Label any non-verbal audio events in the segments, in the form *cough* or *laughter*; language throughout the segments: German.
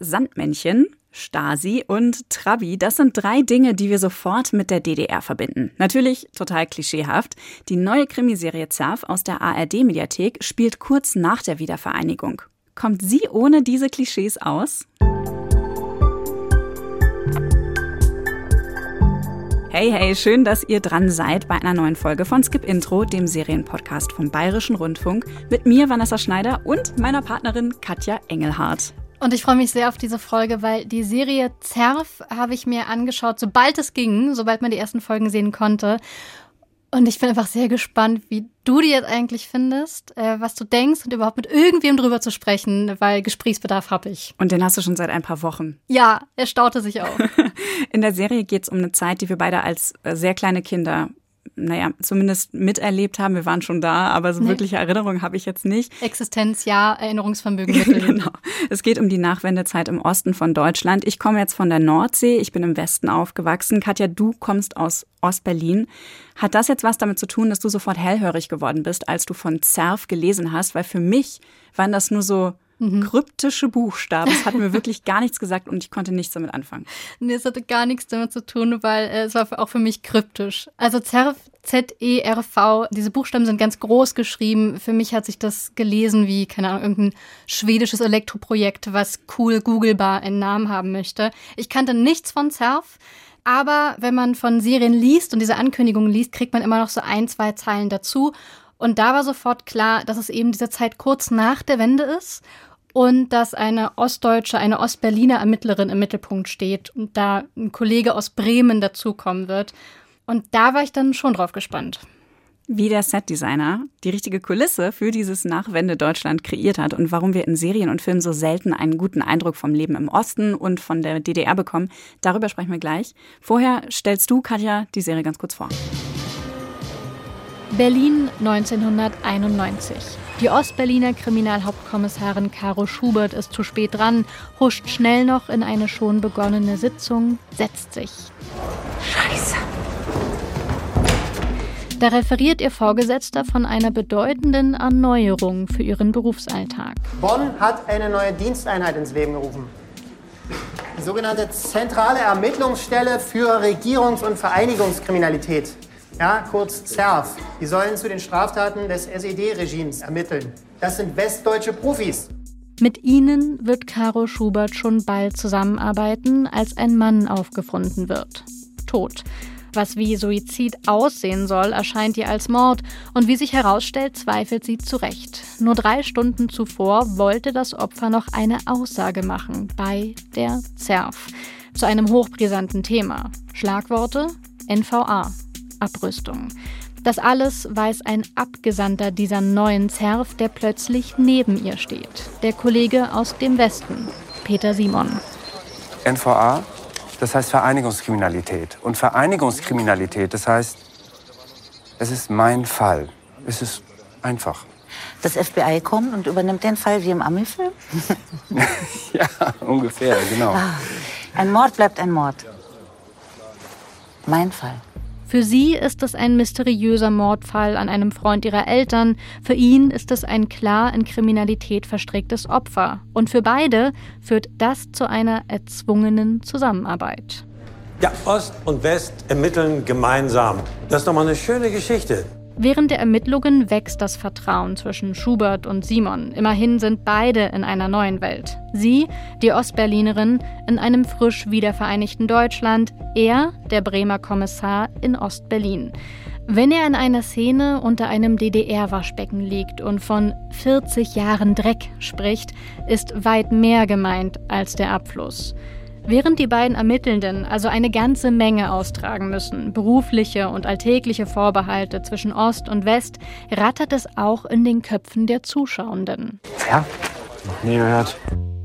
Sandmännchen, Stasi und Trabi, das sind drei Dinge, die wir sofort mit der DDR verbinden. Natürlich total klischeehaft. Die neue Krimiserie Zerf aus der ARD-Mediathek spielt kurz nach der Wiedervereinigung. Kommt sie ohne diese Klischees aus? Hey, hey, schön, dass ihr dran seid bei einer neuen Folge von Skip Intro, dem Serienpodcast vom Bayerischen Rundfunk, mit mir, Vanessa Schneider, und meiner Partnerin Katja Engelhardt. Und ich freue mich sehr auf diese Folge, weil die Serie Zerf habe ich mir angeschaut, sobald es ging, sobald man die ersten Folgen sehen konnte. Und ich bin einfach sehr gespannt, wie du die jetzt eigentlich findest, äh, was du denkst und überhaupt mit irgendwem drüber zu sprechen, weil Gesprächsbedarf habe ich. Und den hast du schon seit ein paar Wochen. Ja, er staute sich auch. *laughs* In der Serie geht es um eine Zeit, die wir beide als äh, sehr kleine Kinder naja, zumindest miterlebt haben. Wir waren schon da, aber so nee. wirkliche Erinnerungen habe ich jetzt nicht. Existenz, ja, Erinnerungsvermögen. *laughs* Genau. Es geht um die Nachwendezeit im Osten von Deutschland. Ich komme jetzt von der Nordsee, ich bin im Westen aufgewachsen. Katja, du kommst aus Ostberlin. Hat das jetzt was damit zu tun, dass du sofort hellhörig geworden bist, als du von Zerf gelesen hast? Weil für mich waren das nur so mhm. kryptische Buchstaben. Es hat mir wirklich *laughs* gar nichts gesagt und ich konnte nichts damit anfangen. Nee, es hatte gar nichts damit zu tun, weil äh, es war auch für mich kryptisch. Also ZERV, Z-E-R-V, diese Buchstaben sind ganz groß geschrieben. Für mich hat sich das gelesen wie, keine Ahnung, irgendein schwedisches Elektroprojekt, was cool googlebar einen Namen haben möchte. Ich kannte nichts von ZERV. Aber wenn man von Serien liest und diese Ankündigungen liest, kriegt man immer noch so ein, zwei Zeilen dazu. Und da war sofort klar, dass es eben diese Zeit kurz nach der Wende ist und dass eine ostdeutsche, eine Ostberliner Ermittlerin im Mittelpunkt steht und da ein Kollege aus Bremen dazukommen wird. Und da war ich dann schon drauf gespannt. Wie der Setdesigner die richtige Kulisse für dieses Nachwende Deutschland kreiert hat und warum wir in Serien und Filmen so selten einen guten Eindruck vom Leben im Osten und von der DDR bekommen, darüber sprechen wir gleich. Vorher stellst du, Katja, die Serie ganz kurz vor. Berlin 1991. Die Ostberliner Kriminalhauptkommissarin Caro Schubert ist zu spät dran, huscht schnell noch in eine schon begonnene Sitzung, setzt sich. Scheiße. Da referiert ihr Vorgesetzter von einer bedeutenden Erneuerung für ihren Berufsalltag. Bonn hat eine neue Diensteinheit ins Leben gerufen. Die sogenannte Zentrale Ermittlungsstelle für Regierungs- und Vereinigungskriminalität ja, kurz ZERF. Die sollen zu den Straftaten des SED-Regimes ermitteln. Das sind westdeutsche Profis. Mit ihnen wird Caro Schubert schon bald zusammenarbeiten, als ein Mann aufgefunden wird. Tot. Was wie Suizid aussehen soll, erscheint ihr als Mord und wie sich herausstellt, zweifelt sie zurecht. Nur drei Stunden zuvor wollte das Opfer noch eine Aussage machen bei der ZERF zu einem hochbrisanten Thema. Schlagworte NVA, Abrüstung. Das alles weiß ein Abgesandter dieser neuen Zerf, der plötzlich neben ihr steht. Der Kollege aus dem Westen, Peter Simon. NVA, das heißt Vereinigungskriminalität. Und Vereinigungskriminalität, das heißt, es ist mein Fall. Es ist einfach. Das FBI kommt und übernimmt den Fall wie im Ami-Film? *laughs* ja, ungefähr, genau. Ah, ein Mord bleibt ein Mord. Mein Fall. Für sie ist es ein mysteriöser Mordfall an einem Freund ihrer Eltern, für ihn ist es ein klar in Kriminalität verstricktes Opfer. Und für beide führt das zu einer erzwungenen Zusammenarbeit. Ja, Ost und West ermitteln gemeinsam. Das ist doch mal eine schöne Geschichte. Während der Ermittlungen wächst das Vertrauen zwischen Schubert und Simon. Immerhin sind beide in einer neuen Welt. Sie, die Ostberlinerin, in einem frisch wiedervereinigten Deutschland, er, der Bremer Kommissar, in Ostberlin. Wenn er in einer Szene unter einem DDR-Waschbecken liegt und von 40 Jahren Dreck spricht, ist weit mehr gemeint als der Abfluss. Während die beiden Ermittelnden also eine ganze Menge austragen müssen, berufliche und alltägliche Vorbehalte zwischen Ost und West, rattert es auch in den Köpfen der Zuschauenden. Ja, noch nie gehört.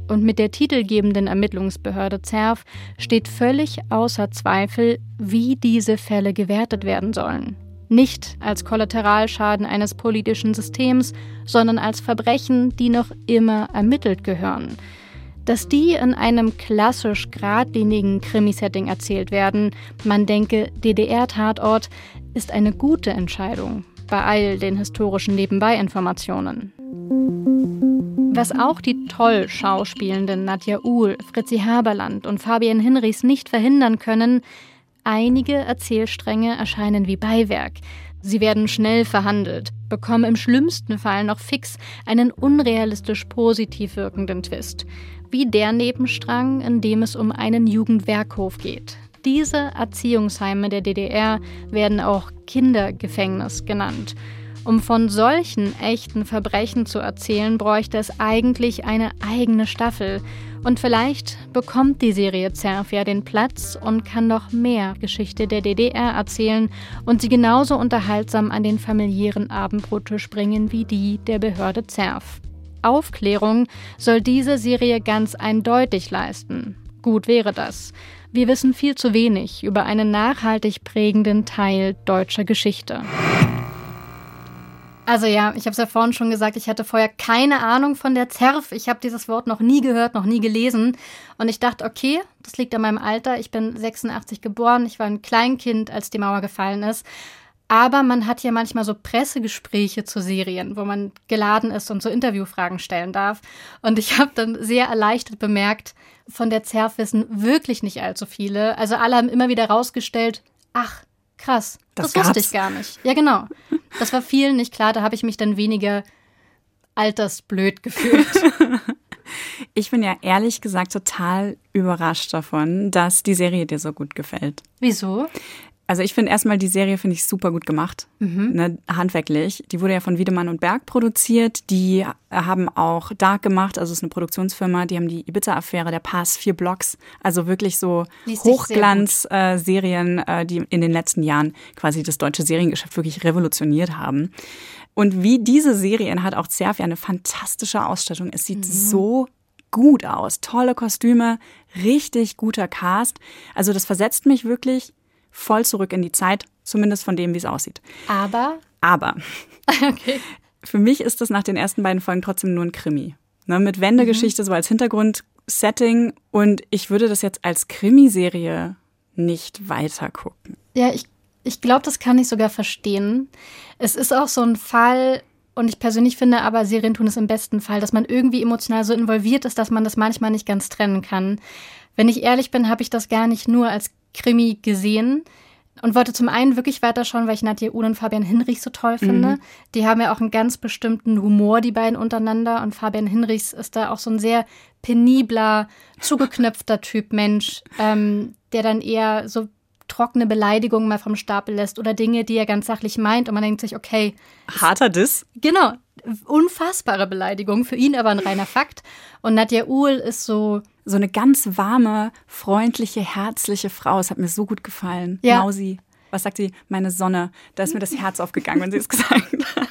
Und mit der titelgebenden Ermittlungsbehörde ZERF steht völlig außer Zweifel, wie diese Fälle gewertet werden sollen. Nicht als Kollateralschaden eines politischen Systems, sondern als Verbrechen, die noch immer ermittelt gehören. Dass die in einem klassisch geradlinigen Krimisetting erzählt werden, man denke DDR-Tatort, ist eine gute Entscheidung bei all den historischen Nebenbei-Informationen. Was auch die toll schauspielenden Nadja Uhl, Fritzi Haberland und Fabian Hinrichs nicht verhindern können, einige Erzählstränge erscheinen wie Beiwerk. Sie werden schnell verhandelt, bekommen im schlimmsten Fall noch fix einen unrealistisch positiv wirkenden Twist. Wie der Nebenstrang, in dem es um einen Jugendwerkhof geht. Diese Erziehungsheime der DDR werden auch Kindergefängnis genannt. Um von solchen echten Verbrechen zu erzählen, bräuchte es eigentlich eine eigene Staffel. Und vielleicht bekommt die Serie Zerf ja den Platz und kann noch mehr Geschichte der DDR erzählen und sie genauso unterhaltsam an den familiären Abendbrottisch bringen wie die der Behörde Zerf. Aufklärung soll diese Serie ganz eindeutig leisten. Gut wäre das. Wir wissen viel zu wenig über einen nachhaltig prägenden Teil deutscher Geschichte. Also ja, ich habe es ja vorhin schon gesagt, ich hatte vorher keine Ahnung von der ZERF. Ich habe dieses Wort noch nie gehört, noch nie gelesen. Und ich dachte, okay, das liegt an meinem Alter. Ich bin 86 geboren, ich war ein Kleinkind, als die Mauer gefallen ist. Aber man hat ja manchmal so Pressegespräche zu Serien, wo man geladen ist und so Interviewfragen stellen darf. Und ich habe dann sehr erleichtert bemerkt, von der ZERF wissen wirklich nicht allzu viele. Also alle haben immer wieder rausgestellt, ach, Krass, das, das wusste ich gar nicht. Ja, genau. Das war vielen nicht klar, da habe ich mich dann weniger altersblöd gefühlt. *laughs* Ich bin ja ehrlich gesagt total überrascht davon, dass die Serie dir so gut gefällt. Wieso? Also ich finde erstmal die Serie finde ich super gut gemacht, mhm. ne, handwerklich. Die wurde ja von Wiedemann und Berg produziert. Die haben auch Dark gemacht, also es ist eine Produktionsfirma. Die haben die Ibiza-Affäre, der Pass, vier Blocks, also wirklich so Hochglanz-Serien, äh, die in den letzten Jahren quasi das deutsche Seriengeschäft wirklich revolutioniert haben. Und wie diese Serien hat auch Zerf ja eine fantastische Ausstattung. Es sieht mhm. so gut aus, tolle Kostüme, richtig guter Cast. Also das versetzt mich wirklich voll zurück in die Zeit, zumindest von dem, wie es aussieht. Aber? Aber. *laughs* Okay. Für mich ist das nach den ersten beiden Folgen trotzdem nur ein Krimi. Ne, mit Wendegeschichte mhm. so als Hintergrundsetting und ich würde das jetzt als Krimiserie nicht weiter gucken. Ja, ich, ich glaube, das kann ich sogar verstehen. Es ist auch so ein Fall, und ich persönlich finde aber, Serien tun es im besten Fall, dass man irgendwie emotional so involviert ist, dass man das manchmal nicht ganz trennen kann. Wenn ich ehrlich bin, habe ich das gar nicht nur als Krimi gesehen und wollte zum einen wirklich weiterschauen, weil ich Nadja Uhl und Fabian Hinrichs so toll finde. Mhm. Die haben ja auch einen ganz bestimmten Humor, die beiden untereinander. Und Fabian Hinrichs ist da auch so ein sehr penibler, zugeknöpfter Typ Mensch, ähm, der dann eher so trockene Beleidigungen mal vom Stapel lässt oder Dinge, die er ganz sachlich meint. Und man denkt sich, okay. Harter Diss? Genau. Unfassbare Beleidigung. Für ihn aber ein reiner Fakt. Und Nadja Uhl ist so so eine ganz warme, freundliche, herzliche Frau. Es hat mir so gut gefallen. Ja. Mausi. Was sagt sie? Meine Sonne. Da ist mir das Herz aufgegangen, wenn sie es *laughs* gesagt hat.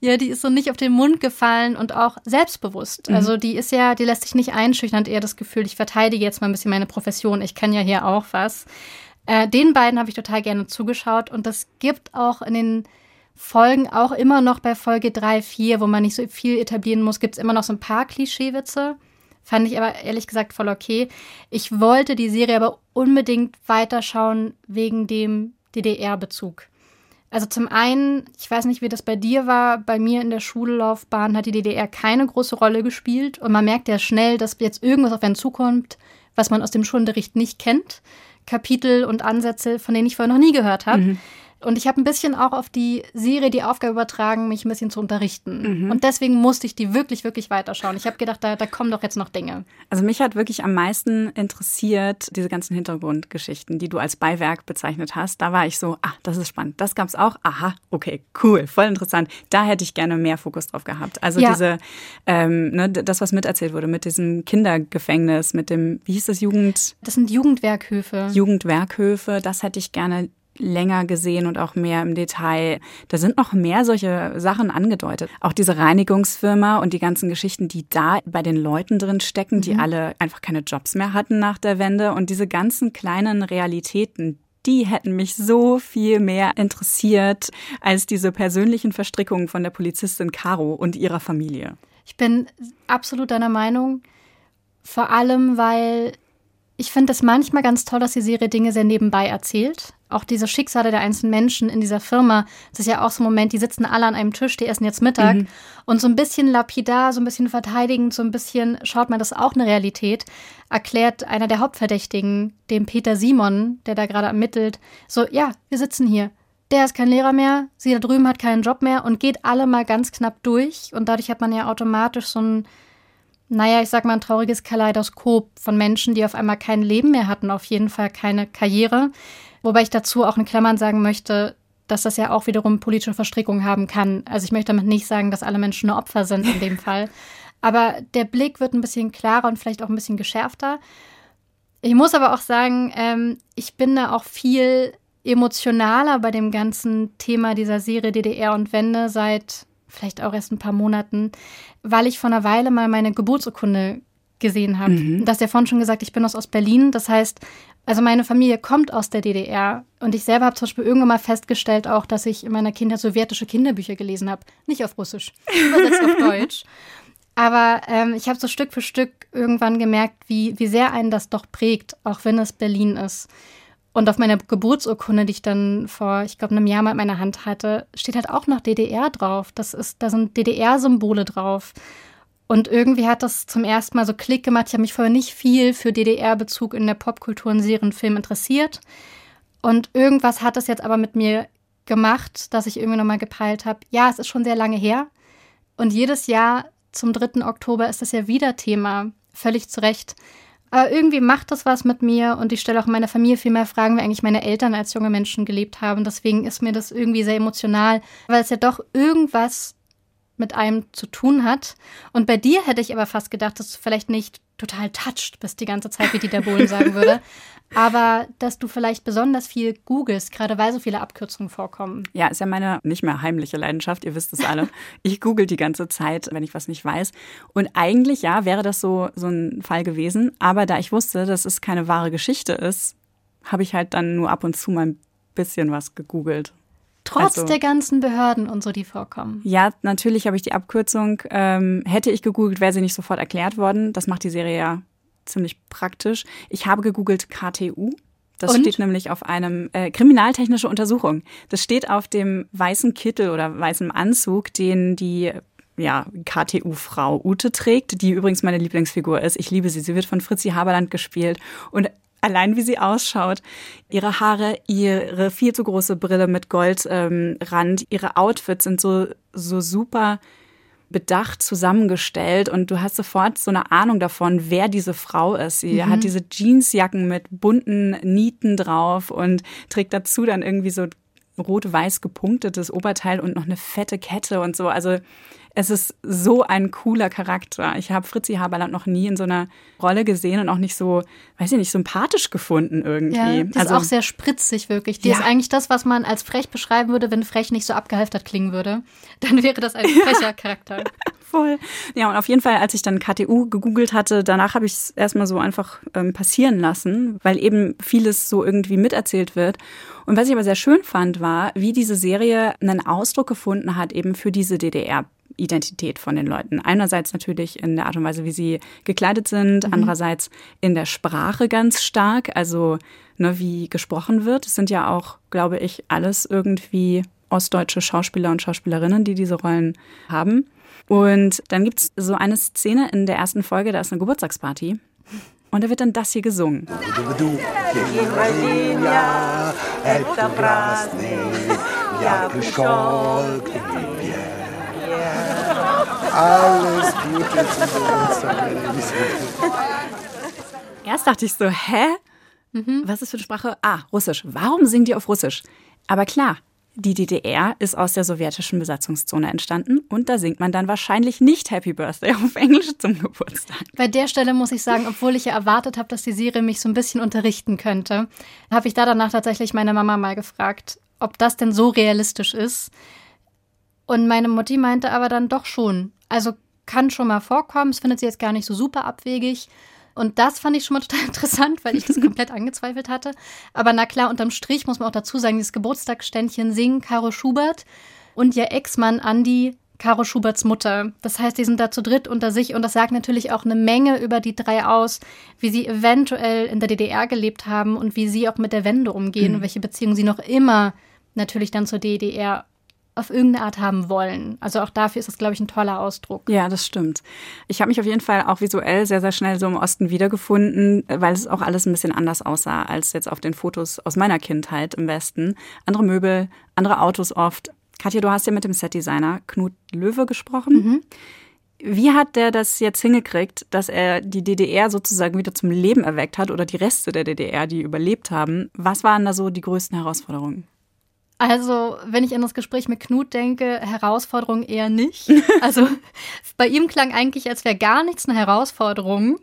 Ja, die ist so nicht auf den Mund gefallen und auch selbstbewusst. Mhm. Also die ist ja, die lässt sich nicht einschüchtern und eher das Gefühl, ich verteidige jetzt mal ein bisschen meine Profession. Ich kann ja hier auch was. Äh, den beiden habe ich total gerne zugeschaut und das gibt auch in den Folgen auch immer noch bei Folge 3, 4, wo man nicht so viel etablieren muss, gibt es immer noch so ein paar Klischeewitze. Fand ich aber ehrlich gesagt voll okay. Ich wollte die Serie aber unbedingt weiterschauen wegen dem DDR-Bezug. Also zum einen, ich weiß nicht, wie das bei dir war, bei mir in der Schullaufbahn hat die DDR keine große Rolle gespielt und man merkt ja schnell, dass jetzt irgendwas auf einen zukommt, was man aus dem Schulunterricht nicht kennt. Kapitel und Ansätze, von denen ich vorher noch nie gehört habe. Mhm. Und ich habe ein bisschen auch auf die Serie die Aufgabe übertragen, mich ein bisschen zu unterrichten. Mhm. Und deswegen musste ich die wirklich, wirklich weiterschauen. Ich habe gedacht, da, da kommen doch jetzt noch Dinge. Also mich hat wirklich am meisten interessiert diese ganzen Hintergrundgeschichten, die du als Beiwerk bezeichnet hast. Da war ich so, ah, das ist spannend. Das gab es auch. Aha, okay, cool, voll interessant. Da hätte ich gerne mehr Fokus drauf gehabt. Also ja. diese, ähm, ne, das, was miterzählt wurde, mit diesem Kindergefängnis, mit dem, wie hieß das, Jugend? Das sind Jugendwerkhöfe. Jugendwerkhöfe, das hätte ich gerne länger gesehen und auch mehr im Detail. Da sind noch mehr solche Sachen angedeutet. Auch diese Reinigungsfirma und die ganzen Geschichten, die da bei den Leuten drin stecken, die mhm. alle einfach keine Jobs mehr hatten nach der Wende und diese ganzen kleinen Realitäten, die hätten mich so viel mehr interessiert als diese persönlichen Verstrickungen von der Polizistin Caro und ihrer Familie. Ich bin absolut deiner Meinung, vor allem weil Ich finde es manchmal ganz toll, dass die Serie Dinge sehr nebenbei erzählt. Auch diese Schicksale der einzelnen Menschen in dieser Firma, das ist ja auch so ein Moment, die sitzen alle an einem Tisch, die essen jetzt Mittag mhm. und so ein bisschen lapidar, so ein bisschen verteidigend, so ein bisschen, schaut mal, das ist auch eine Realität, erklärt einer der Hauptverdächtigen, dem Peter Simon, der da gerade ermittelt, so, ja, wir sitzen hier. Der ist kein Lehrer mehr, sie da drüben hat keinen Job mehr und geht alle mal ganz knapp durch und dadurch hat man ja automatisch so ein naja, ich sag mal, ein trauriges Kaleidoskop von Menschen, die auf einmal kein Leben mehr hatten, auf jeden Fall keine Karriere. Wobei ich dazu auch in Klammern sagen möchte, dass das ja auch wiederum politische Verstrickungen haben kann. Also ich möchte damit nicht sagen, dass alle Menschen nur Opfer sind in dem *laughs* Fall. Aber der Blick wird ein bisschen klarer und vielleicht auch ein bisschen geschärfter. Ich muss aber auch sagen, ähm, ich bin da auch viel emotionaler bei dem ganzen Thema dieser Serie DDR und Wende seit vielleicht auch erst ein paar Monaten, weil ich vor einer Weile mal meine Geburtsurkunde gesehen habe. Mhm. Das ja vorhin schon gesagt, ich bin aus Ostberlin. Das heißt, also meine Familie kommt aus der DDR. Und ich selber habe zum Beispiel irgendwann mal festgestellt auch, dass ich in meiner Kindheit sowjetische Kinderbücher gelesen habe. Nicht auf Russisch, übersetzt auf *laughs* Deutsch. Aber ähm, ich habe so Stück für Stück irgendwann gemerkt, wie, wie sehr einen das doch prägt, auch wenn es Berlin ist. Und auf meiner Geburtsurkunde, die ich dann vor, ich glaube, einem Jahr mal in meiner Hand hatte, steht halt auch noch DDR drauf. Das ist, da sind DDR-Symbole drauf. Und irgendwie hat das zum ersten Mal so Klick gemacht. Ich habe mich vorher nicht viel für DDR-Bezug in der Popkultur und Serienfilm interessiert. Und irgendwas hat es jetzt aber mit mir gemacht, dass ich irgendwie nochmal gepeilt habe, ja, es ist schon sehr lange her. Und jedes Jahr zum 3. Oktober ist das ja wieder Thema. Völlig zu Recht. Aber irgendwie macht das was mit mir und ich stelle auch meiner Familie viel mehr Fragen, wie eigentlich meine Eltern als junge Menschen gelebt haben. Deswegen ist mir das irgendwie sehr emotional, weil es ja doch irgendwas mit einem zu tun hat. Und bei dir hätte ich aber fast gedacht, dass du vielleicht nicht total touched bist die ganze Zeit, wie Dieter Bohlen sagen würde. *laughs* Aber dass du vielleicht besonders viel googelst, gerade weil so viele Abkürzungen vorkommen. Ja, ist ja meine nicht mehr heimliche Leidenschaft, ihr wisst es alle. *laughs* Ich google die ganze Zeit, wenn ich was nicht weiß. Und eigentlich, ja, wäre das so, so ein Fall gewesen. Aber da ich wusste, dass es keine wahre Geschichte ist, habe ich halt dann nur ab und zu mal ein bisschen was gegoogelt. Trotz also, der ganzen Behörden und so, die vorkommen. Ja, natürlich habe ich die Abkürzung. Ähm, hätte ich gegoogelt, wäre sie nicht sofort erklärt worden. Das macht die Serie ja ziemlich praktisch. Ich habe gegoogelt KTU. Das und? steht nämlich auf einem äh, kriminaltechnische Untersuchung. Das steht auf dem weißen Kittel oder weißen Anzug, den die ja, KTU-Frau Ute trägt, die übrigens meine Lieblingsfigur ist. Ich liebe sie. Sie wird von Fritzi Haberland gespielt. Und allein wie sie ausschaut. Ihre Haare, ihre viel zu große Brille mit Goldrand, ähm, ihre Outfits sind so, so super bedacht zusammengestellt und du hast sofort so eine Ahnung davon, wer diese Frau ist. Sie mhm. hat diese Jeansjacken mit bunten Nieten drauf und trägt dazu dann irgendwie so rot-weiß gepunktetes Oberteil und noch eine fette Kette und so. Also es ist so ein cooler Charakter. Ich habe Fritzi Haberland noch nie in so einer Rolle gesehen und auch nicht so, weiß ich nicht, sympathisch gefunden irgendwie. Ja, die also, ist auch sehr spritzig wirklich. Die ja. ist eigentlich das, was man als frech beschreiben würde, wenn frech nicht so abgehalftert klingen würde. *laughs* Dann wäre das ein frecher ja. Charakter. *laughs* Voll. Ja, und auf jeden Fall, als ich dann KTU gegoogelt hatte, danach habe ich es erstmal so einfach ähm, passieren lassen, weil eben vieles so irgendwie miterzählt wird. Und was ich aber sehr schön fand, war, wie diese Serie einen Ausdruck gefunden hat, eben für diese DDR. Identität von den Leuten. Einerseits natürlich in der Art und Weise, wie sie gekleidet sind, mhm. andererseits in der Sprache ganz stark, also ne, wie gesprochen wird. Es sind ja auch, glaube ich, alles irgendwie ostdeutsche Schauspieler und Schauspielerinnen, die diese Rollen haben. Und dann gibt es so eine Szene in der ersten Folge, da ist eine Geburtstagsparty. Und da wird dann das hier gesungen. Alles Gute Erst dachte ich so, hä? Mhm. Was ist für eine Sprache? Ah, Russisch. Warum singen die auf Russisch? Aber klar, die DDR ist aus der sowjetischen Besatzungszone entstanden und da singt man dann wahrscheinlich nicht Happy Birthday auf Englisch zum Geburtstag. Bei der Stelle muss ich sagen, obwohl ich ja erwartet habe, dass die Serie mich so ein bisschen unterrichten könnte, habe ich da danach tatsächlich meine Mama mal gefragt, ob das denn so realistisch ist. Und meine Mutti meinte aber dann doch schon. Also kann schon mal vorkommen, es findet sie jetzt gar nicht so super abwegig. Und das fand ich schon mal *laughs* total interessant, weil ich das *laughs* komplett angezweifelt hatte. Aber na klar, unterm Strich muss man auch dazu sagen, dieses Geburtstagsständchen singen Caro Schubert und ihr Ex-Mann Andi Caro Schuberts Mutter. Das heißt, die sind da zu dritt unter sich und das sagt natürlich auch eine Menge über die drei aus, wie sie eventuell in der DDR gelebt haben und wie sie auch mit der Wende umgehen mhm. und welche Beziehungen sie noch immer natürlich dann zur DDR auf irgendeine Art haben wollen. Also auch dafür ist das, glaube ich, ein toller Ausdruck. Ja, das stimmt. Ich habe mich auf jeden Fall auch visuell sehr, sehr schnell so im Osten wiedergefunden, weil es auch alles ein bisschen anders aussah als jetzt auf den Fotos aus meiner Kindheit im Westen. Andere Möbel, andere Autos oft. Katja, du hast ja mit dem Setdesigner Knut Löwe gesprochen. Mhm. Wie hat der das jetzt hingekriegt, dass er die DDR sozusagen wieder zum Leben erweckt hat oder die Reste der DDR, die überlebt haben? Was waren da so die größten Herausforderungen? Also, wenn ich an das Gespräch mit Knut denke, Herausforderung eher nicht. *laughs* Also, bei ihm klang eigentlich, als wäre gar nichts eine Herausforderung.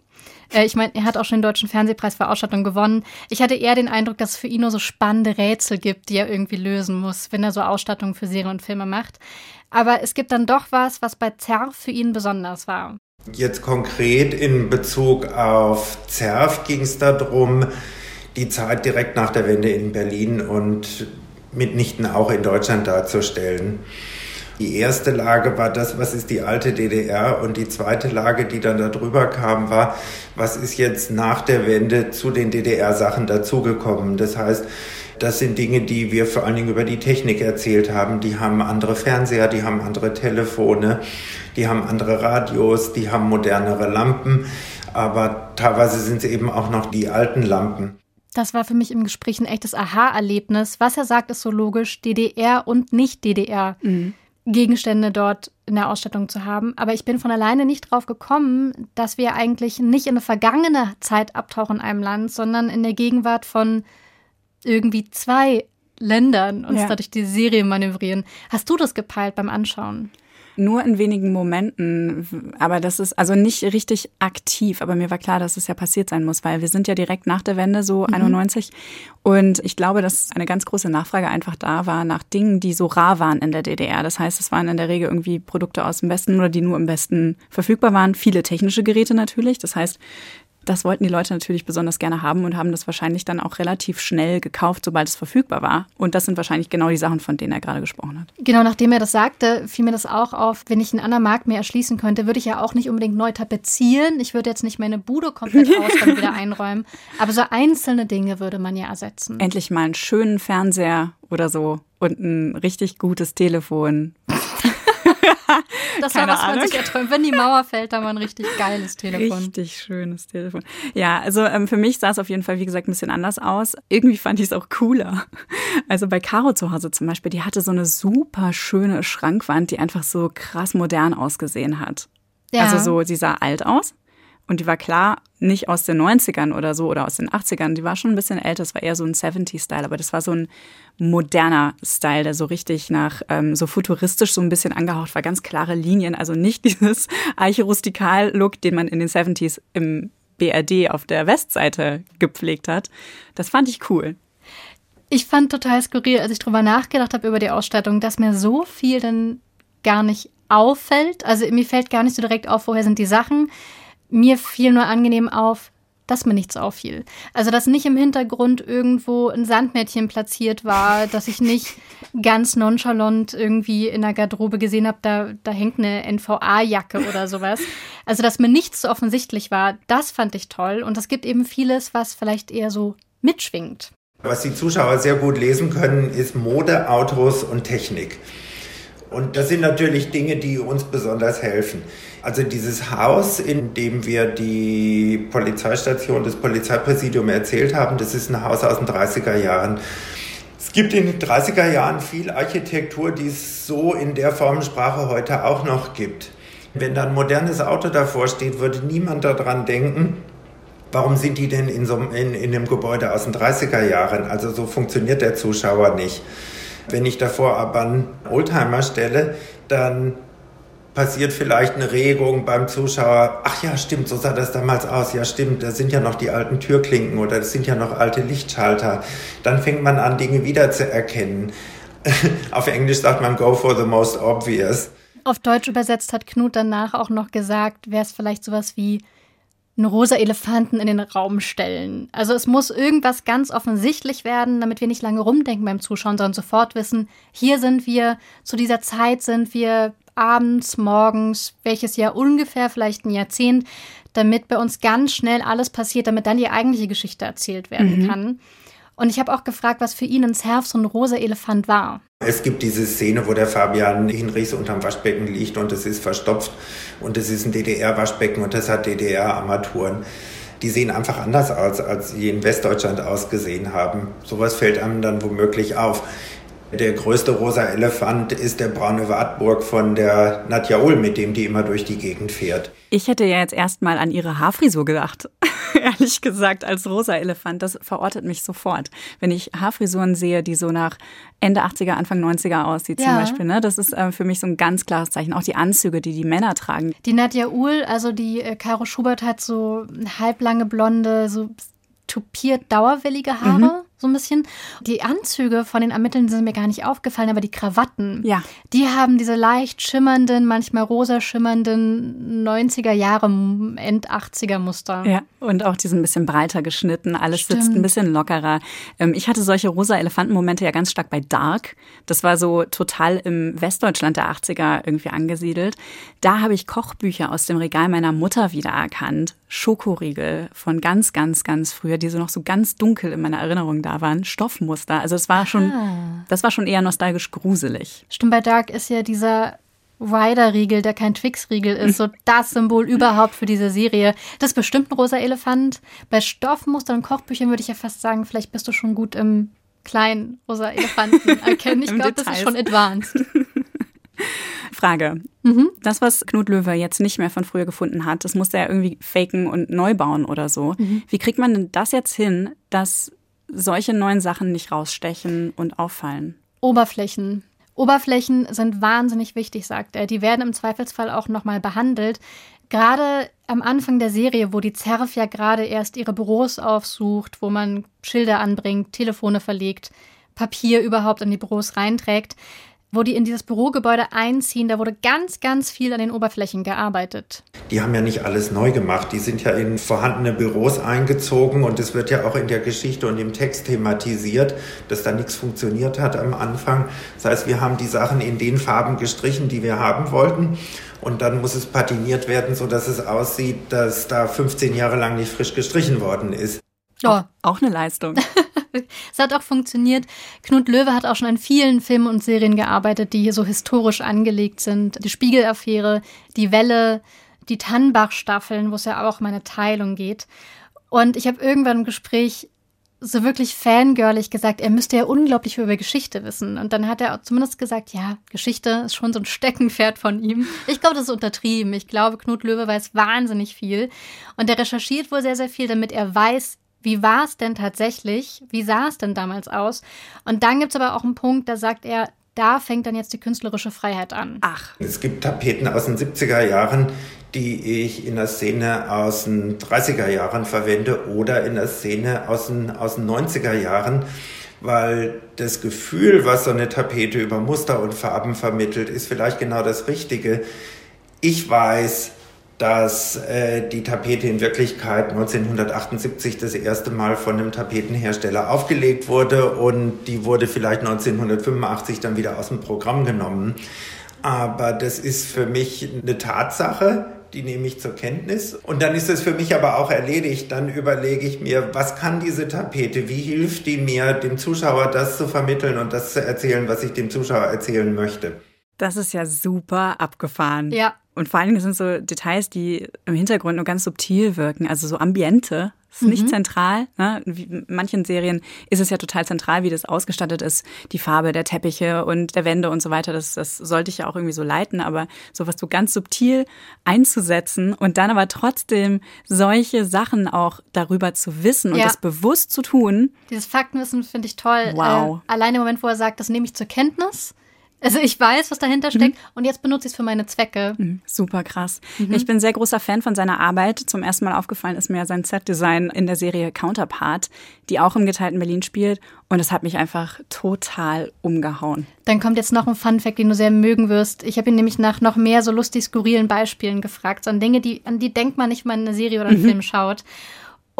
Äh, ich meine, er hat auch schon den Deutschen Fernsehpreis für Ausstattung gewonnen. Ich hatte eher den Eindruck, dass es für ihn nur so spannende Rätsel gibt, die er irgendwie lösen muss, wenn er so Ausstattungen für Serien und Filme macht. Aber es gibt dann doch was, was bei Zerf für ihn besonders war. Jetzt konkret in Bezug auf Zerf ging es darum, die Zeit direkt nach der Wende in Berlin und mitnichten auch in Deutschland darzustellen. Die erste Lage war das, was ist die alte DDR und die zweite Lage, die dann darüber kam, war, was ist jetzt nach der Wende zu den DDR-Sachen dazugekommen. Das heißt, das sind Dinge, die wir vor allen Dingen über die Technik erzählt haben. Die haben andere Fernseher, die haben andere Telefone, die haben andere Radios, die haben modernere Lampen, aber teilweise sind sie eben auch noch die alten Lampen. Das war für mich im Gespräch ein echtes Aha-Erlebnis. Was er sagt, ist so logisch. DDR und Nicht-DDR. Mhm. Gegenstände dort in der Ausstattung zu haben. Aber ich bin von alleine nicht drauf gekommen, dass wir eigentlich nicht in eine vergangene Zeit abtauchen in einem Land, sondern in der Gegenwart von irgendwie zwei Ländern uns ja. dadurch die Serie manövrieren. Hast du das gepeilt beim Anschauen? Nur in wenigen Momenten, aber das ist also nicht richtig aktiv. Aber mir war klar, dass es ja passiert sein muss, weil wir sind ja direkt nach der Wende, so mhm. 91. Und ich glaube, dass eine ganz große Nachfrage einfach da war nach Dingen, die so rar waren in der DDR. Das heißt, es waren in der Regel irgendwie Produkte aus dem Westen oder die nur im Westen verfügbar waren. Viele technische Geräte natürlich. Das heißt, das wollten die Leute natürlich besonders gerne haben und haben das wahrscheinlich dann auch relativ schnell gekauft, sobald es verfügbar war. Und das sind wahrscheinlich genau die Sachen, von denen er gerade gesprochen hat. Genau, nachdem er das sagte, fiel mir das auch auf. Wenn ich einen anderen Markt mehr erschließen könnte, würde ich ja auch nicht unbedingt neu tapezieren. Ich würde jetzt nicht meine Bude komplett *laughs* aus und wieder einräumen. Aber so einzelne Dinge würde man ja ersetzen. Endlich mal einen schönen Fernseher oder so und ein richtig gutes Telefon, *laughs* das war, was Ahnung. man sich erträumt. Wenn die Mauer fällt, dann war ein richtig geiles Telefon. Richtig schönes Telefon. Ja, also ähm, für mich sah es auf jeden Fall, wie gesagt, ein bisschen anders aus. Irgendwie fand ich es auch cooler. *laughs* Also bei Caro zu Hause zum Beispiel, die hatte so eine super schöne Schrankwand, die einfach so krass modern ausgesehen hat. Ja. Also so, sie sah alt aus. Und die war klar nicht aus den 90ern oder so oder aus den 80ern. Die war schon ein bisschen älter. Es war eher so ein 70-Style, aber das war so ein moderner Style, der so richtig nach ähm, so futuristisch so ein bisschen angehaucht war. Ganz klare Linien. Also nicht *laughs* dieses Eiche-Rustikal-Look, den man in den 70s im BRD auf der Westseite gepflegt hat. Das fand ich cool. Ich fand total skurril, als ich drüber nachgedacht habe über die Ausstattung, dass mir so viel dann gar nicht auffällt. Also mir fällt gar nicht so direkt auf, woher sind die Sachen mir fiel nur angenehm auf, dass mir nichts auffiel. Also, dass nicht im Hintergrund irgendwo ein Sandmädchen platziert war, *laughs* dass ich nicht ganz nonchalant irgendwie in der Garderobe gesehen habe, da, da hängt eine NVA-Jacke oder sowas. Also, dass mir nichts so offensichtlich war, das fand ich toll. Und es gibt eben vieles, was vielleicht eher so mitschwingt. Was die Zuschauer sehr gut lesen können, ist Mode, Autos und Technik. Und das sind natürlich Dinge, die uns besonders helfen. Also dieses Haus, in dem wir die Polizeistation, das Polizeipräsidium erzählt haben, das ist ein Haus aus den 30er Jahren. Es gibt in den 30er Jahren viel Architektur, die es so in der Formensprache heute auch noch gibt. Wenn da ein modernes Auto davor steht, würde niemand daran denken, warum sind die denn in, so, in, in einem Gebäude aus den 30er Jahren? Also so funktioniert der Zuschauer nicht. Wenn ich davor aber einen Oldtimer stelle, dann passiert vielleicht eine Regung beim Zuschauer. Ach ja, stimmt, so sah das damals aus. Ja, stimmt, da sind ja noch die alten Türklinken oder das sind ja noch alte Lichtschalter. Dann fängt man an, Dinge wiederzuerkennen. *laughs* Auf Englisch sagt man go for the most obvious. Auf Deutsch übersetzt hat Knut danach auch noch gesagt, wäre es vielleicht sowas wie einen rosa Elefanten in den Raum stellen. Also es muss irgendwas ganz offensichtlich werden, damit wir nicht lange rumdenken beim Zuschauen, sondern sofort wissen, hier sind wir, zu dieser Zeit sind wir, abends, morgens, welches Jahr ungefähr, vielleicht ein Jahrzehnt, damit bei uns ganz schnell alles passiert, damit dann die eigentliche Geschichte erzählt werden mhm. kann. Und ich habe auch gefragt, was für ihn ein Surf so ein rosa Elefant war. Es gibt diese Szene, wo der Fabian Hinrichs unterm Waschbecken liegt und es ist verstopft und es ist ein DDR-Waschbecken und das hat DDR-Armaturen. Die sehen einfach anders aus, als sie in Westdeutschland ausgesehen haben. Sowas fällt einem dann womöglich auf. Der größte rosa Elefant ist der braune Wartburg von der Nadja Ull, mit dem die immer durch die Gegend fährt. Ich hätte ja jetzt erstmal an ihre Haarfrisur gedacht. *laughs* Ehrlich gesagt, als rosa Elefant. Das verortet mich sofort. Wenn ich Haarfrisuren sehe, die so nach Ende 80er, Anfang 90er aussieht, ja. zum Beispiel. Ne? Das ist äh, für mich so ein ganz klares Zeichen. Auch die Anzüge, die die Männer tragen. Die Nadja Uhl, also die äh, Caro Schubert hat so halblange blonde, so tupiert dauerwellige Haare. Mhm so ein bisschen. Die Anzüge von den Ermittlern sind mir gar nicht aufgefallen, aber die Krawatten, ja. die haben diese leicht schimmernden, manchmal rosa schimmernden 90er Jahre, End 80er Muster. Ja, und auch die sind ein bisschen breiter geschnitten, alles Stimmt. sitzt ein bisschen lockerer. Ähm, ich hatte solche rosa Elefantenmomente ja ganz stark bei Dark. Das war so total im Westdeutschland der 80er irgendwie angesiedelt. Da habe ich Kochbücher aus dem Regal meiner Mutter wiedererkannt. Schokoriegel von ganz, ganz, ganz früher, die so noch so ganz dunkel in meiner Erinnerung da waren. Stoffmuster. Also es war schon, ah. das war schon eher nostalgisch gruselig. Stimmt, bei Dark ist ja dieser Rider-Riegel, der kein Twix-Riegel ist, so das Symbol überhaupt für diese Serie. Das ist bestimmt ein rosa Elefant. Bei Stoffmustern und Kochbüchern würde ich ja fast sagen, vielleicht bist du schon gut im kleinen rosa Elefanten erkennen. Ich *laughs* glaube, das ist schon advanced. *laughs* *laughs* Frage. Mhm. Das, was Knut Löwe jetzt nicht mehr von früher gefunden hat, das musste er irgendwie faken und neu bauen oder so. Mhm. Wie kriegt man denn das jetzt hin, dass solche neuen Sachen nicht rausstechen und auffallen? Oberflächen. Oberflächen sind wahnsinnig wichtig, sagt er. Die werden im Zweifelsfall auch nochmal behandelt. Gerade am Anfang der Serie, wo die Zerf ja gerade erst ihre Büros aufsucht, wo man Schilder anbringt, Telefone verlegt, Papier überhaupt in die Büros reinträgt, wo die in dieses Bürogebäude einziehen, da wurde ganz, ganz viel an den Oberflächen gearbeitet. Die haben ja nicht alles neu gemacht, die sind ja in vorhandene Büros eingezogen und es wird ja auch in der Geschichte und im Text thematisiert, dass da nichts funktioniert hat am Anfang. Das heißt, wir haben die Sachen in den Farben gestrichen, die wir haben wollten und dann muss es patiniert werden, sodass es aussieht, dass da 15 Jahre lang nicht frisch gestrichen worden ist. Oh, auch eine Leistung. *laughs* es hat auch funktioniert. Knut Löwe hat auch schon an vielen Filmen und Serien gearbeitet, die hier so historisch angelegt sind. Die Spiegelaffäre, die Welle, die Tannbach-Staffeln, wo es ja auch um eine Teilung geht. Und ich habe irgendwann im Gespräch so wirklich fangirlig gesagt, er müsste ja unglaublich viel über Geschichte wissen. Und dann hat er zumindest gesagt, ja, Geschichte ist schon so ein Steckenpferd von ihm. Ich glaube, das ist untertrieben. Ich glaube, Knut Löwe weiß wahnsinnig viel. Und er recherchiert wohl sehr, sehr viel, damit er weiß, wie war es denn tatsächlich? Wie sah es denn damals aus? Und dann gibt es aber auch einen Punkt, da sagt er, da fängt dann jetzt die künstlerische Freiheit an. Ach. Es gibt Tapeten aus den 70er Jahren, die ich in der Szene aus den 30er Jahren verwende oder in der Szene aus den, aus den 90er Jahren, weil das Gefühl, was so eine Tapete über Muster und Farben vermittelt, ist vielleicht genau das Richtige. Ich weiß, dass äh, die Tapete in Wirklichkeit 1978 das erste Mal von einem Tapetenhersteller aufgelegt wurde und die wurde vielleicht 1985 dann wieder aus dem Programm genommen. Aber das ist für mich eine Tatsache, die nehme ich zur Kenntnis. Und dann ist es für mich aber auch erledigt. Dann überlege ich mir, was kann diese Tapete? Wie hilft die mir, dem Zuschauer das zu vermitteln und das zu erzählen, was ich dem Zuschauer erzählen möchte? Das ist ja super abgefahren. Ja. Und vor allen Dingen sind so Details, die im Hintergrund nur ganz subtil wirken. Also so Ambiente ist nicht mhm. zentral. Ne? Wie in manchen Serien ist es ja total zentral, wie das ausgestattet ist. Die Farbe der Teppiche und der Wände und so weiter. Das, das sollte ich ja auch irgendwie so leiten. Aber sowas so ganz subtil einzusetzen und dann aber trotzdem solche Sachen auch darüber zu wissen und ja. das bewusst zu tun. Dieses Faktenwissen finde ich toll. Wow. Äh, allein im Moment, wo er sagt, das nehme ich zur Kenntnis also ich weiß, was dahinter steckt mhm. und jetzt benutze ich es für meine Zwecke. Mhm. Super krass. Mhm. Ich bin sehr großer Fan von seiner Arbeit. Zum ersten Mal aufgefallen ist mir sein Set-Design in der Serie Counterpart, die auch im geteilten Berlin spielt. Und es hat mich einfach total umgehauen. Dann kommt jetzt noch ein Fun-Fact, den du sehr mögen wirst. Ich habe ihn nämlich nach noch mehr so lustig skurrilen Beispielen gefragt. So an Dinge, die, an die denkt man nicht, wenn man eine Serie oder einen mhm. Film schaut.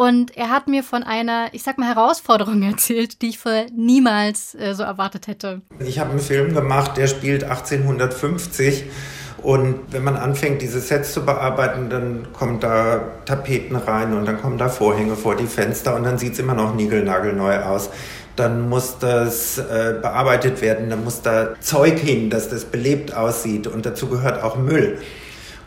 Und er hat mir von einer, ich sag mal, Herausforderung *laughs* erzählt, die ich vorher niemals äh, so erwartet hätte. Ich habe einen Film gemacht, der spielt 1850 Und wenn man anfängt, diese Sets zu bearbeiten, dann kommen da Tapeten rein und dann kommen da Vorhänge vor die Fenster und dann sieht es immer noch niegelnagelneu aus. Dann muss das äh, bearbeitet werden, dann muss da Zeug hin, dass das belebt aussieht und dazu gehört auch Müll.